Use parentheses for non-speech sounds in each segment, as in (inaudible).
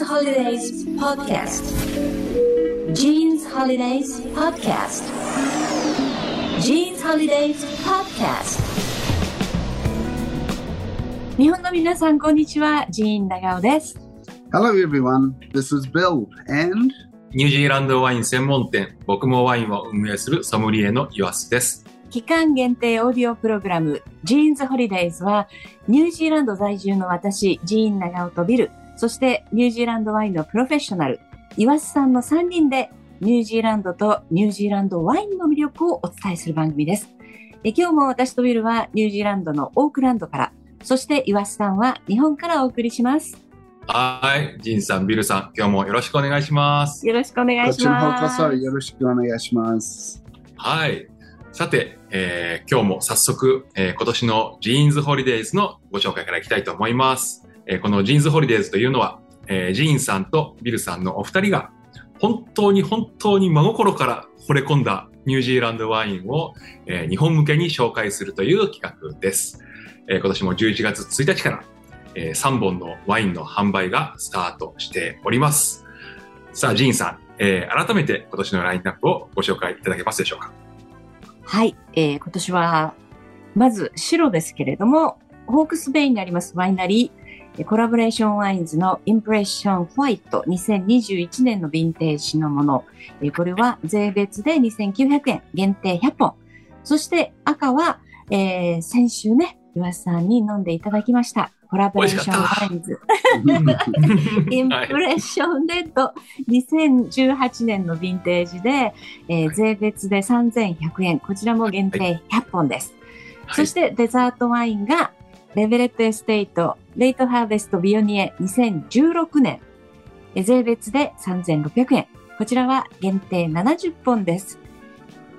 Jeans Holidays Podcast Jeans Holidays Podcast Jeans Holidays Podcast 日本の皆さん、こんにちは。ジーン長尾です。Hello, everyone. This is Bill, and ニュージーランドワイン専門店、僕もワインを運営するソムリエのイワスです。期間限定オーディオプログラム、ジーンズホリデイズは、ニュージーランド在住の私、ジーン長尾とビル、そしてニュージーランドワインのプロフェッショナル、岩瀬さんの3人で、ニュージーランドとニュージーランドワインの魅力をお伝えする番組です。え今日も私とビルはニュージーランドのオークランドから、そして岩瀬さんは日本からお送りします。はい。ジンさん、ビルさん、今日もよろしくお願いします。よろしくお願いしこちらの方ます。よろしくお願いします。はい。さて、えー今日も早速、えー今年のジーンズホリデイズのご紹介からいきたいと思います。えーこのジーンズホリデイズというのは、えージーンさんとビルさんのお二人が、本当に本当に真心から惚れ込んだニュージーランドワインを、えー日本向けに紹介するという企画です。えー今年も11月1日から、え3本のワインの販売がスタートしております。さあ、ジーンさん、えー改めて今年のラインナップをご紹介いただけますでしょうか？はい、えー今年は、まず白ですけれども、ホークスベイにありますワイナリ、ーコラボレーションワインズのインプレッションホワイト2021年のヴィンテージのもの。えーこれは税別で2900円、限定100本。そして赤は、えー先週ね、岩瀬さんに飲んでいただきました。コラボレーションワインズ。(laughs) インプはいレッションレッド2018年のヴィンテージで、えー税別で3100円。こちらも限定100本です。そしてデザートワインが Leveret Estate レイトハーベストビオニエ2016年。税別で3600円。こちらは限定70本です。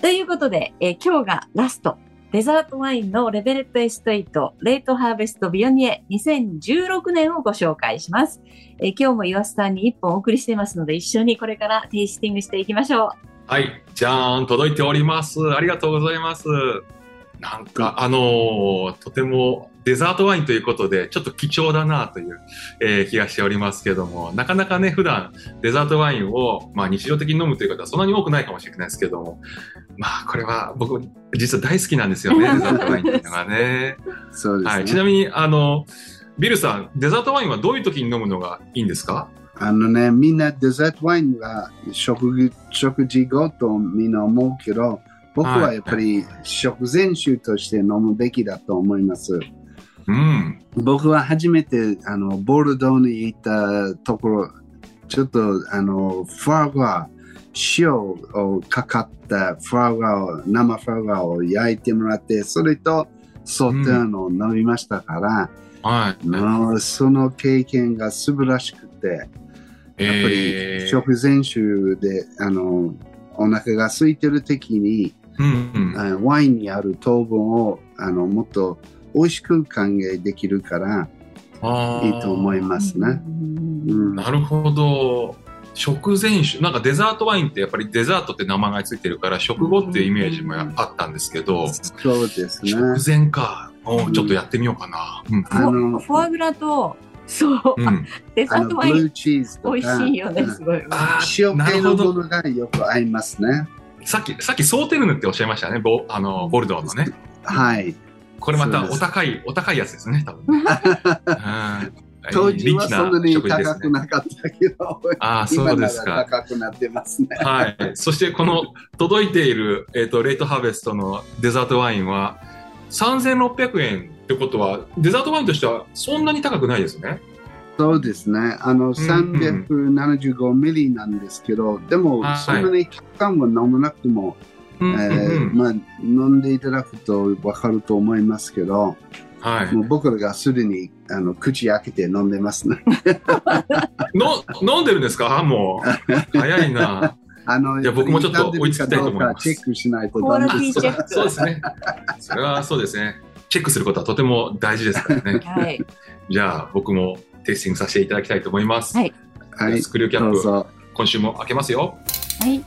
ということで、えー今日がラスト。デザートワインの Leveret Estate レイトハーベストビオニエ2016年をご紹介します。えー今日も岩瀬さんに1本お送りしていますので、一緒にこれからテイスティングしていきましょう。はい、じゃーん、届いております。ありがとうございます。なんか、あのーとてもデザートワインということで、ちょっと貴重だなという、えー気がしておりますけども、なかなかね、普段デザートワインを、まあ、日常的に飲むという方はそんなに多くないかもしれないですけども、まあ、これは僕、実は大好きなんですよね、(laughs) デザートワインっていうのがね。そうですね。はい、ちなみに、あの、ビルさん、デザートワインはどういう時に飲むのがいいんですか？あのね、みんなデザートワインは食事食事後とみんな思うけど、僕はやっぱり食前酒として飲むべきだと思います。うん。僕は初めてあのボルドーに行ったところ、ちょっとあのフォアグラ、塩をかかったフォアグラを、生フォアグラを焼いてもらって、それとソテーのを飲みましたから、はい。もうその経験が素晴らしくて、やっぱえーり食前酒で、あのお腹が空いてる時に、うんうんあワインにある糖分をあのもっと美味しく還元できるからいいと思いますね。うんなるほど。食前酒。なんかデザートワインってやっぱりデザートって名前がついてるから食後っていうイメージもあったんですけど、そうですね。食前か。おーちょっとやってみようかな。うん。あのフォアグラと、そう、うん、デザあートワインのブルーチーズとか美味しいよね、すごい。あ塩な系のるほどものがよく合いますね。さっき、さっきソーテルヌっておっしゃいましたね。ボあのボルドーのね。はい。これまたお高い、お高いやつですね、多分ね。(laughs) うん当時はそんなに高。くなかったけど、ああ、そうですか。高くなってますね。はい。そしてこの届いている、えっ、と、レイトハーベストのデザートワインは3600円ってことは、デザートワインとしてはそんなに高くないですね。そうですね。あの、375ミリなんですけど、でも、はいそんなにたくさんは飲まなくても、うんうんえうんーまあ、飲んでいただくと分かると思いますけど、はい。もう僕らがすでにあの口開けて飲んでますね。の飲んでるんですか？もう。早いな。(laughs) あのいや僕もちょっと追いつきたいと思いますチェックしないとダメですそうですね。それはそうですね。チェックすることはとても大事ですからね。はい。じゃあ、僕もテイスティングさせていただきたいと思います。はいはい、スクリューキャップ。今週も開けますよ。はい。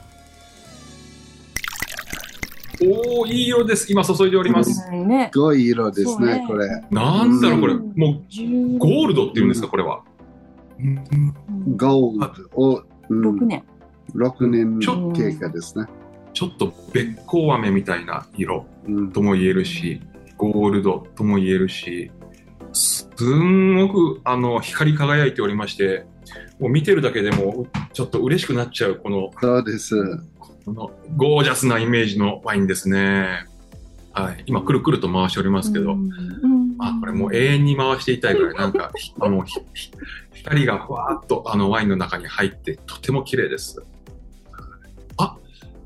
おー、いい色です。今注いでおります。ね。すごい色ですねね、これ。なんだろう、これ。うんもう、ゴールドっていうんですか、これは。うんゴールドを、うん6年。6年ちょ経過ですね。ちょっとべっこう飴みたいな色うんとも言えるし、ゴールドとも言えるし、すんごくあの光り輝いておりまして、もう見てるだけでもちょっと嬉しくなっちゃうこのそうです。このゴージャスなイメージのワインですね。はい、今くるくると回しておりますけど、うん。あこれもう永遠に回していたいぐらいなんかひ (laughs) あの光がふわーっとあのワインの中に入ってとても綺麗です。あ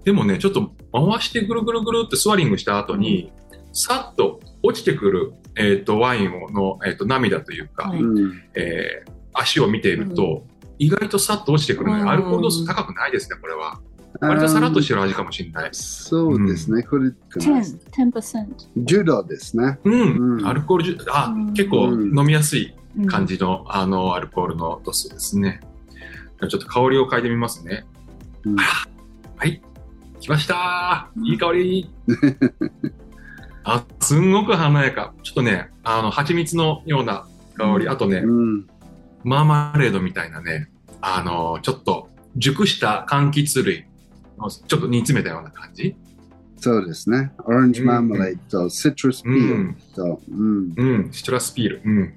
でもねちょっと回してぐるぐるぐるってスワリングした後に、さっと落ちてくる、えー、とワインの、えー、と涙というか、はい。うん。えー足を見ていると、意外とさっと落ちてくるので、うん。アルコール度数高くないですねこれは。割とさらっとしてる味かもしれない。そうですね。これ、10、10%。10度ですね。うん、うんアルコールあ、うん結構飲みやすいうん感じの、あのアルコールの度数ですね。ちょっと香りを嗅いでみますね。うんはい、来ましたーいい香り (laughs) あ、すんごく華やか。ちょっとね、あの、蜂蜜のような香り、あとね、うん。マーマレードみたいなね、あの、ちょっと熟した柑橘類のちょっと煮詰めたような感じ？そうですね。オレンジマーマレードとシトラスピうールん、と、うん。うん、シトラスピール。うん。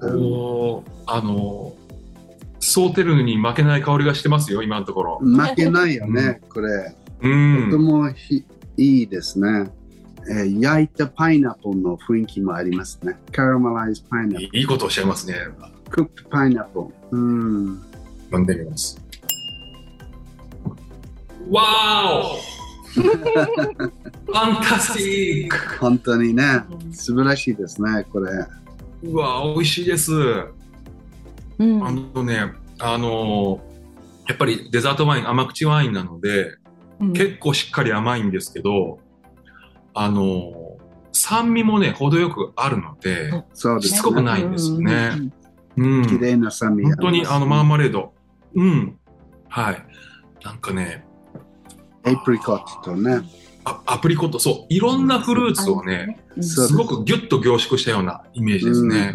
おーあの、ソーテルに負けない香りがしてますよ、今のところ。負けないよね、これ。うとてん。もひいいですね、えー焼いたパイナップルの雰囲気もありますね。カラメライズパイナップいいことをおっしゃいますね。ル、クックパイナップル。うん。飲んでみます。わーおファンタスティック本当にね、素晴らしいですね、これ。うわー美味しいです。うんあのね、あのーやっぱりデザートワイン、甘口ワインなので、うん結構しっかり甘いんですけど、あのー酸味もね、程よくあるので、そうですしつこくね。ないんですねうん。綺麗な酸味本当にあのマーママレード。うん。はい。なんかね、エイプリコットとね。あアプリコット、そう、いろんなフルーツをね、すごくギュッと凝縮したようなイメージですね。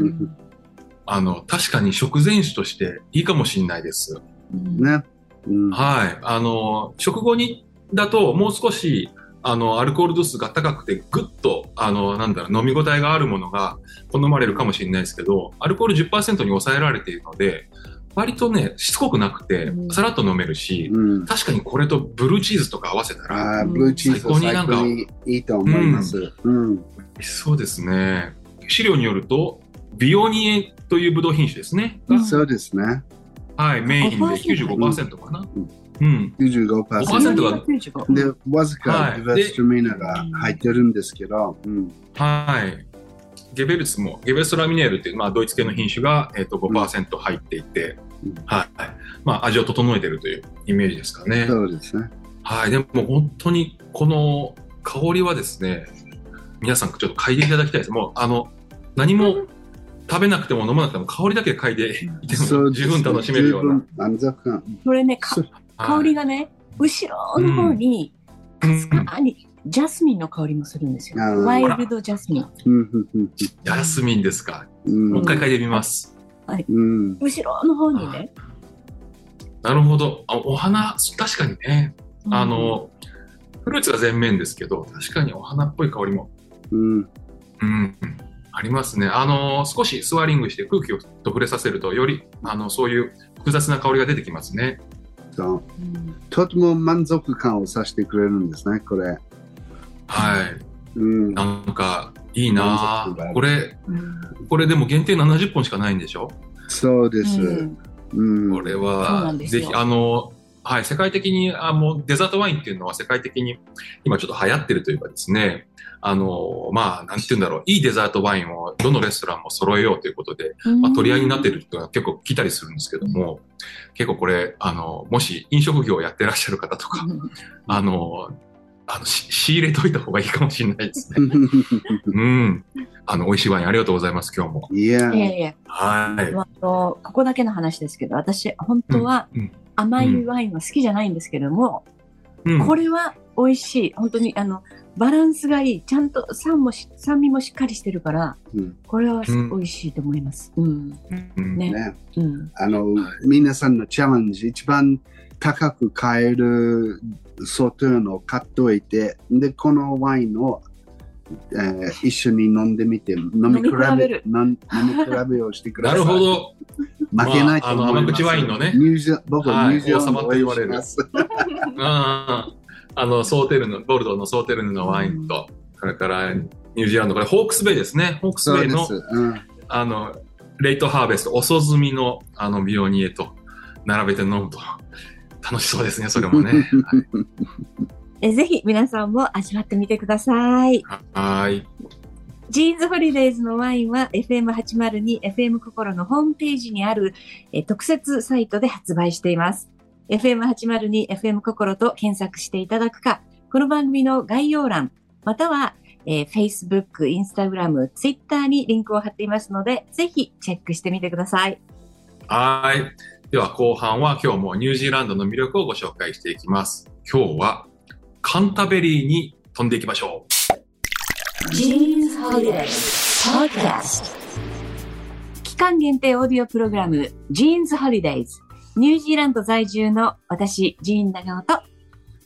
あの、確かに食前酒としていいかもしれないです。うんね。うんはい。あの、食後に、だともう少し、あの、アルコール度数が高くて、ぐっと、あの、なんだろう、飲み応えがあるものが好まれるかもしれないですけど、アルコール10%に抑えられているので、割とね、しつこくなくてう、んさらっと飲めるし、うん確かにこれとブルーチーズとか合わせたら、ブルーチーズ最高になんかいいと思います。うん。そうですね。資料によると、ビオニエというブドウ品種ですね。がうんそうですね。はい、メインで5% 95%かな。うんうん。95%。5%が95で、わずはいかディバーストミナが入ってるんですけど、うん。はい。ゲベルツも、ゲベルストラミネールっていう、まあ、ドイツ系の品種が、えっと5%入っていて、うんはい。まあ、味を整えてるというイメージですかね。そうですね。はい。でも、本当に、この香りはですね、皆さんちょっと嗅いでいただきたいです。もう、あの、何も食べなくても飲まなくても香りだけ嗅いでいても十分楽しめるような。十分満足感。これね、か香りがね、後ろの方に、かすかに、ジャスミンの香りもするんですよ。ワイルドジャスミン。うんうんうんジャスミンですか。うんもう一回嗅いでみます。うん。後ろの方にね。なるほど。あお花、確かにね。うんあ、の、フルーツが全面ですけど、確かにお花っぽい香りも、うん。うん、ありますね。あの、少しスワリングして空気をと触れさせると、より、あの、そういう複雑な香りが出てきますね。そう。うんとても満足感をさせてくれるんですね、これ。はい。うん。なんか、いいな。これ、うん。これでも限定70本しかないんでしょ？そうです。うん。うん。これは、ぜひ、あの、はい、世界的に、あもうデザートワインっていうのは世界的に今ちょっと流行ってるというかですね、あの、まあ、なんて言うんだろう、いいデザートワインをどのレストランも揃えようということで、まあ、取り合いになってる人が結構来たりするんですけども、結構これ、あの、もし飲食業をやってらっしゃる方とか、あの、あの、し仕入れといた方がいいかもしれないですね。(laughs) うん。あの、美味しいワインありがとうございます、今日も。いやい、やいや、はい。まああのここだけの話ですけど、私、本当はうんうん甘いワインは好きじゃないんですけども、うんこれは美味しい。本当に、あの、バランスがいい。ちゃんと酸もし酸味もしっかりしてるから、うんこれは美味しいと思います。うん。うんねね。うん。あの、皆さんのチャレンジ、一番高く買えるソトゥーンを買っておいて、で、このワインを、えー一緒に飲んでみて、飲み比べ飲み比べる飲ん飲み比べをしてくだなさい。るほど。負けないと思います。まああの甘口ワインのねニュージー僕ははいニュージーランと言われますうん。(laughs) あの、ソーテルヌ、ボルドーのソーテルヌのワインと、それからニュージーランド、これホークスベイですね。ホークスベイの、そうんあの、レイトハーベスト、遅摘みの、あの、ビオニエと並べて飲むと、楽しそうですね、それもね。(laughs) はいえぜひ皆さんも味わってみてください。はーい。 Jean's Holidays のワインは FM802、FM 心のホームページにあるえー特設サイトで発売しています。FM802、FM 心と検索していただくか、この番組の概要欄、または、えー Facebook、Instagram、Twitter にリンクを貼っていますので、ぜひチェックしてみてください。はーい。では後半は今日もニュージーランドの魅力をご紹介していきます。今日はカンタベリーに飛んでいきましょう。期間限定オーディオプログラム、 Jean's Holidays。ニュージーランド在住の私、ジーン長尾と、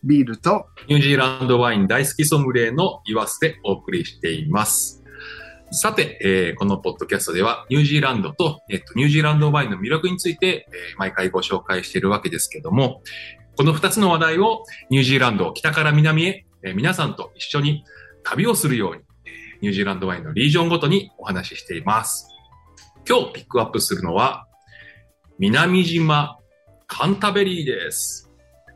ビールと、ニュージーランドワイン大好きソムリエのイワスでお送りしています。さて、えーこのポッドキャストではニュージーランドと、えっと、ニュージーランドワインの魅力について、えー毎回ご紹介しているわけですけども、この2つの話題をニュージーランド北から南へ、えー皆さんと一緒に旅をするように、えーニュージーランドワインのリージョンごとにお話ししています。今日ピックアップするのは、南島カンタベリーです。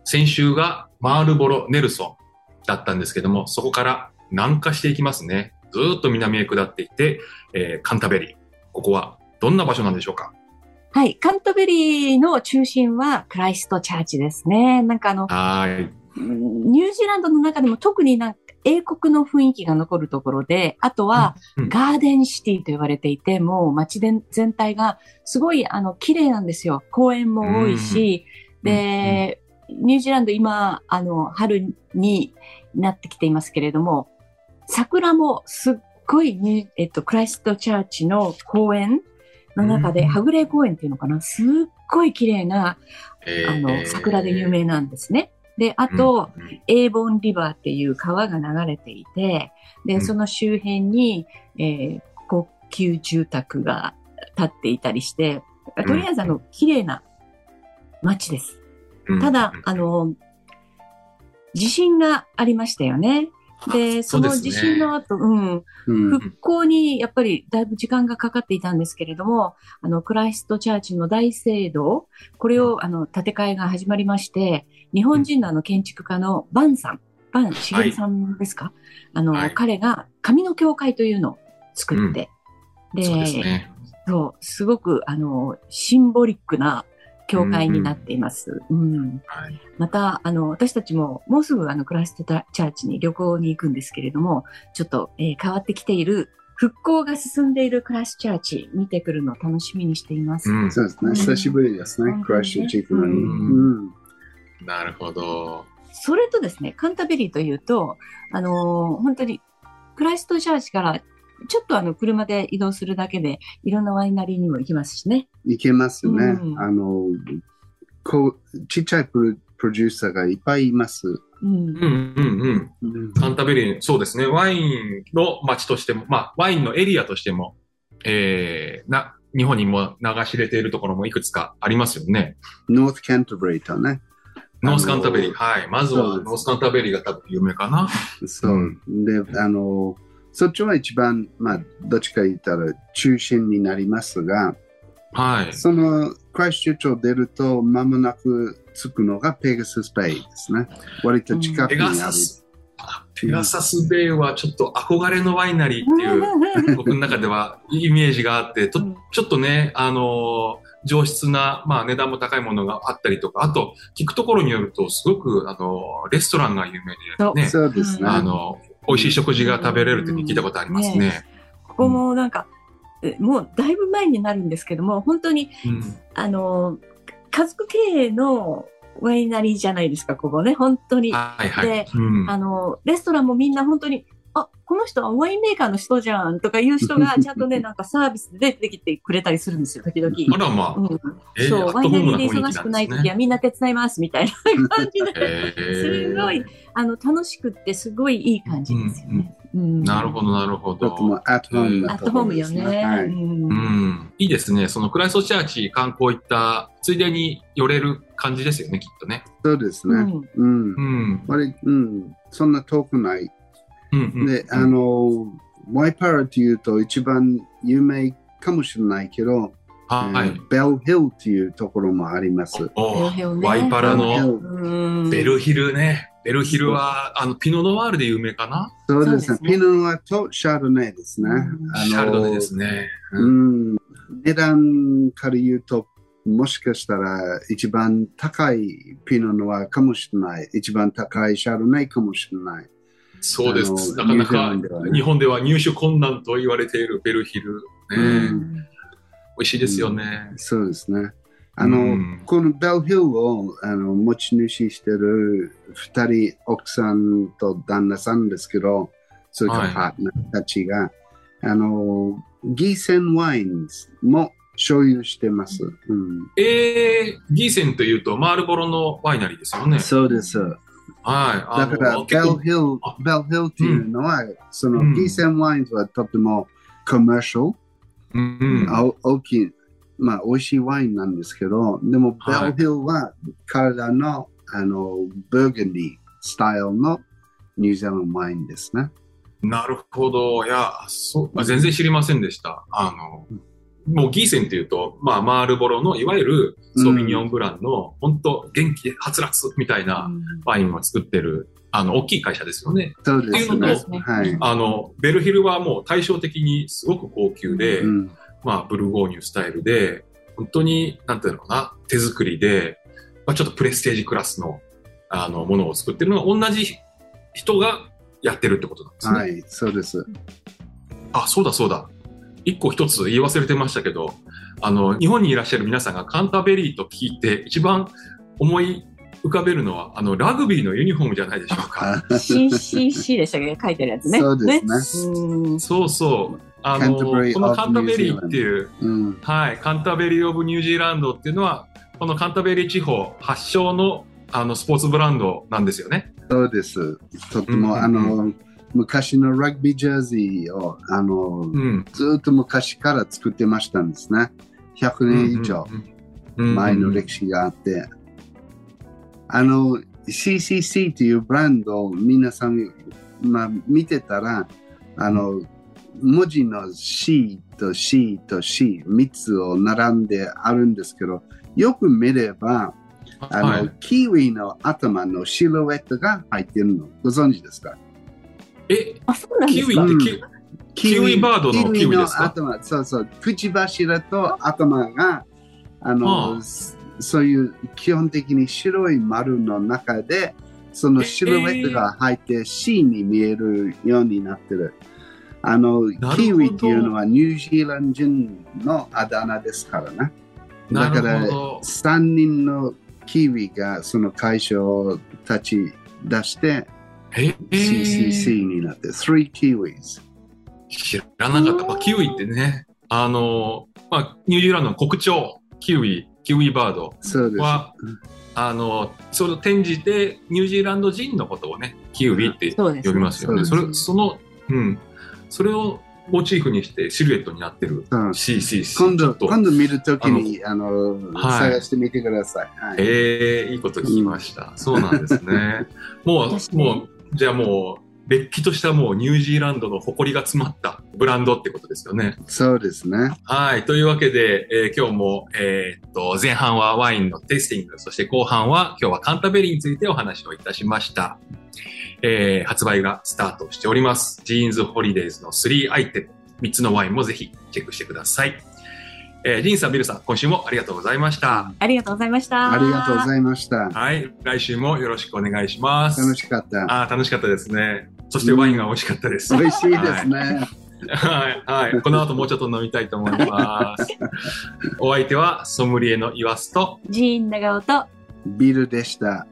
先週がマールボロ・ネルソンだったんですけども、そこから南下していきますね。ずーっと南へ下っていって、えーカンタベリー。ここはどんな場所なんでしょうか？はい、カントベリーの中心はクライストチャーチですね。なんかあの、はーい。うんニュージーランドの中でも特になんか英国の雰囲気が残るところで、あとはうんガーデンシティと言われていて、もう街で全体がすごいあの綺麗なんですよ。公園も多いし、で、ニュージーランド今、あの、春になってきていますけれども、桜もすっごいニュ、えっと、クライストチャーチの公園の中で、うんはぐれ公園っていうのかな、すっごい綺麗な、えー。あの、桜で有名なんですね。で、あと、、うんうんエーボンリバーっていう川が流れていて、で、うんその周辺に、えー高級住宅が建っていたりして、とりあえずあの、綺麗な街です。うんただうん、あの、地震がありましたよね。で、(laughs) その地震の後、うん、うん。復興にやっぱりだいぶ時間がかかっていたんですけれども、あの、クライストチャーチの大聖堂、これを、あの、建て替えが始まりまして、日本人のあの、建築家のバンさん、バンしげるさんですか、あの、はい。彼が紙の教会というのを作って、そうですね。そう、すごく、あの、シンボリックな教会になっています。うんはい。また、あの、私たちももうすぐあの、クライストチャーチに旅行に行くんですけれども、ちょっと、えー変わってきている、復興が進んでいるクライストチャーチ、見てくるのを楽しみにしています。うんそうですね。久しぶりですねうん。クラッシュチークのに。ううん。なるほど。それとですね、カンタベリーというと、あのー本当に、クライストチャーチから、ちょっとあの、車で移動するだけで、いろんなワイナリーにも行きますしね。いけますね。うんあの、こう、ちっちゃいプロプロデューサーがいっぱいいます。うん。うんうんうん。うんカンタベリー、そうですね。ワインの街としても、まあ、ワインのエリアとしても、えー、な、日本にも流し入れているところもいくつかありますよね。ノースキャンタブリーとね。ノースカンタベリー。はい。まずはノースカンタベリーが多分有名かな。そう。で、あの、そっちは一番、まあ、どっちか言ったら中心になりますが、はい。そのクライストチャーチを出ると、間もなく着くのがペガサスベイですね。割と近くペにある。ペガサスベイはちょっと憧れのワイナリーっていう、(laughs) 僕の中ではイメージがあって、とちょっとね、あのー上質な、まあ値段も高いものがあったりとか、あと、聞くところによると、すごく、あのーレストランが有名でね、そうですね。あの、美味しい食事が食べれるって聞いたことありますね。ここもなんか、えもうだいぶ前になるんですけども、本当に、うんあの、家族経営のワイナリーじゃないですか、ここね、本当に。はいはい。でうんあの、レストランもみんな本当に、あ、この人はワインメーカーの人じゃんとかいう人が (laughs) ちゃんとね、なんかサービスで出てきてくれたりするんですよ、時々。あらまあ、うん、えーそう、ワイナリーで忙しくない時ね。はみんな手伝いますみたいな感じで、へーすごい、あの、楽しくってすごいいい感じですよね。うんなるほど、なるほとてもど。アットホームね。よね。はい。うんうん。いいですね。そのクライストチャーチ観光行った、ついでに寄れる感じですよね、きっとね。そうですね。うんうん。うん。割うん、そんな遠くない。うんうん。で、あの、ワイパラっていうと一番有名かもしれないけど、はい。えーベルヒルっていうところもあります。ワイパラのうんベルヒルね。ベルヒルは、あの、ピノノワールで有名かな？そうですね。ピノノワとシャルドネですね。シャルドネですね。うん、値段から言うと、もしかしたら一番高いピノノワかもしれない。一番高いシャルドネかもしれない。そうです。なかなか日本では入手困難と言われているベルヒル。ねうん美味しいですよね。そうですね。あの、うん。このベルヒルをあの持ち主してる二人、奥さんと旦那さんですけど、それからはい。パートナーたちが、あの、ギーセンワインも所有してます。うん、えー、ギーセンというと、マールボロのワイナリーですよね。そうです。はい。あだから、ベルヒルあ、ベルヒルっていうのは、その、うん。ギーセンワインはとてもコマーシャル、うん。うんあ大きい、まあ、美味しいワインなんですけど、でも、ベはいルヒルは彼らの、あの、ブーガンディスタイルのニュージーランドワインですね。なるほど。いや、そう、あ全然知りませんでした。あの、もうギーセンっていうと、まあ、マールボロの、いわゆるソビニョンブランの、本当元気ではつらつみたいなワインを作ってる、あの、大きい会社ですよね。そうですっていうのねと。はい。あの、ベルヒルはもう対照的にすごく高級で、うん、まあ、ブルゴーニュスタイルで、本当に、なんていうのかな、手作りで、まあ、ちょっとプレステージクラスの、あの、ものを作ってるのが同じ人がやってるってことなんですね。はい、そうです。あ、そうだそうだ。一個一つ言い忘れてましたけど、あの、日本にいらっしゃる皆さんがカンタベリーと聞いて一番思い浮かべるのは、あの、ラグビーのユニフォームじゃないでしょうか。あ CCC でしたっけ？書いてるやつね。そうですねうんそうそう。あの、カンタベリーこのカンタベリーっていう、うん、はい、カンタベリー・オブ・ニュージーランドっていうのは、このカンタベリー地方発祥のあのスポーツブランドなんですよね。そうです。とても、うんあの、昔のラグビージャージーを、あの、うん。ずっと昔から作ってましたんですね。100年以上前の歴史があって。あの、CCC というブランドを皆さん、まあ、見てたら、あの、文字の C と C と C3 つを並んであるんですけど、よく見れば、あの、はい、キウイの頭のシルエットが入ってるの。ご存知ですか？え、あ、そうなんでキすか？ウイってキキウイバードのキウイですか？キウイの頭、そうそう、口柱と頭が、あの、はあそういう基本的に白い丸の中で、そのシルエットが入って C に見えるようになってる。あの、キウイっていうのはニュージーランド人のあだ名ですからね。だからほど。3人のキウイがその会社を立ち出して CCC になって、3 kiwis。知らなかった。まあ、キウイってね、あの、まあ、ニュージーランドの国鳥、キウイ、キウイバードそうです。は、あの、それを転じて、ニュージーランド人のことをね、キウイって呼びますよね。そうれ、その、うん。それをモチーフにしてシルエットになってるうん CCC。今度、今度見るときに、あの、はい探してみてください。はい。ええいいこと聞きました。そうなんですね。(laughs) もう、もう、じゃあもう、れっきとしたもうニュージーランドの誇りが詰まったブランドってことですよね。そうですね。はい。というわけで、えー今日も、えーっと、前半はワインのテイスティング、そして後半は今日はカンタベリーについてお話をいたしました。えー発売がスタートしております。 Jean's Holidays の3アイテム、3つのワインもぜひチェックしてください。えー、ジンさん、ビルさん、今週もありがとうございました。ありがとうございました。ありがとうございました。はい。来週もよろしくお願いします。楽しかった。あー楽しかったですね。そしてワインが美味しかったです。美味しいですね。はい、はい。この後もうちょっと飲みたいと思います。(laughs) お相手はソムリエのイワスと、ジーン長尾とビルでした。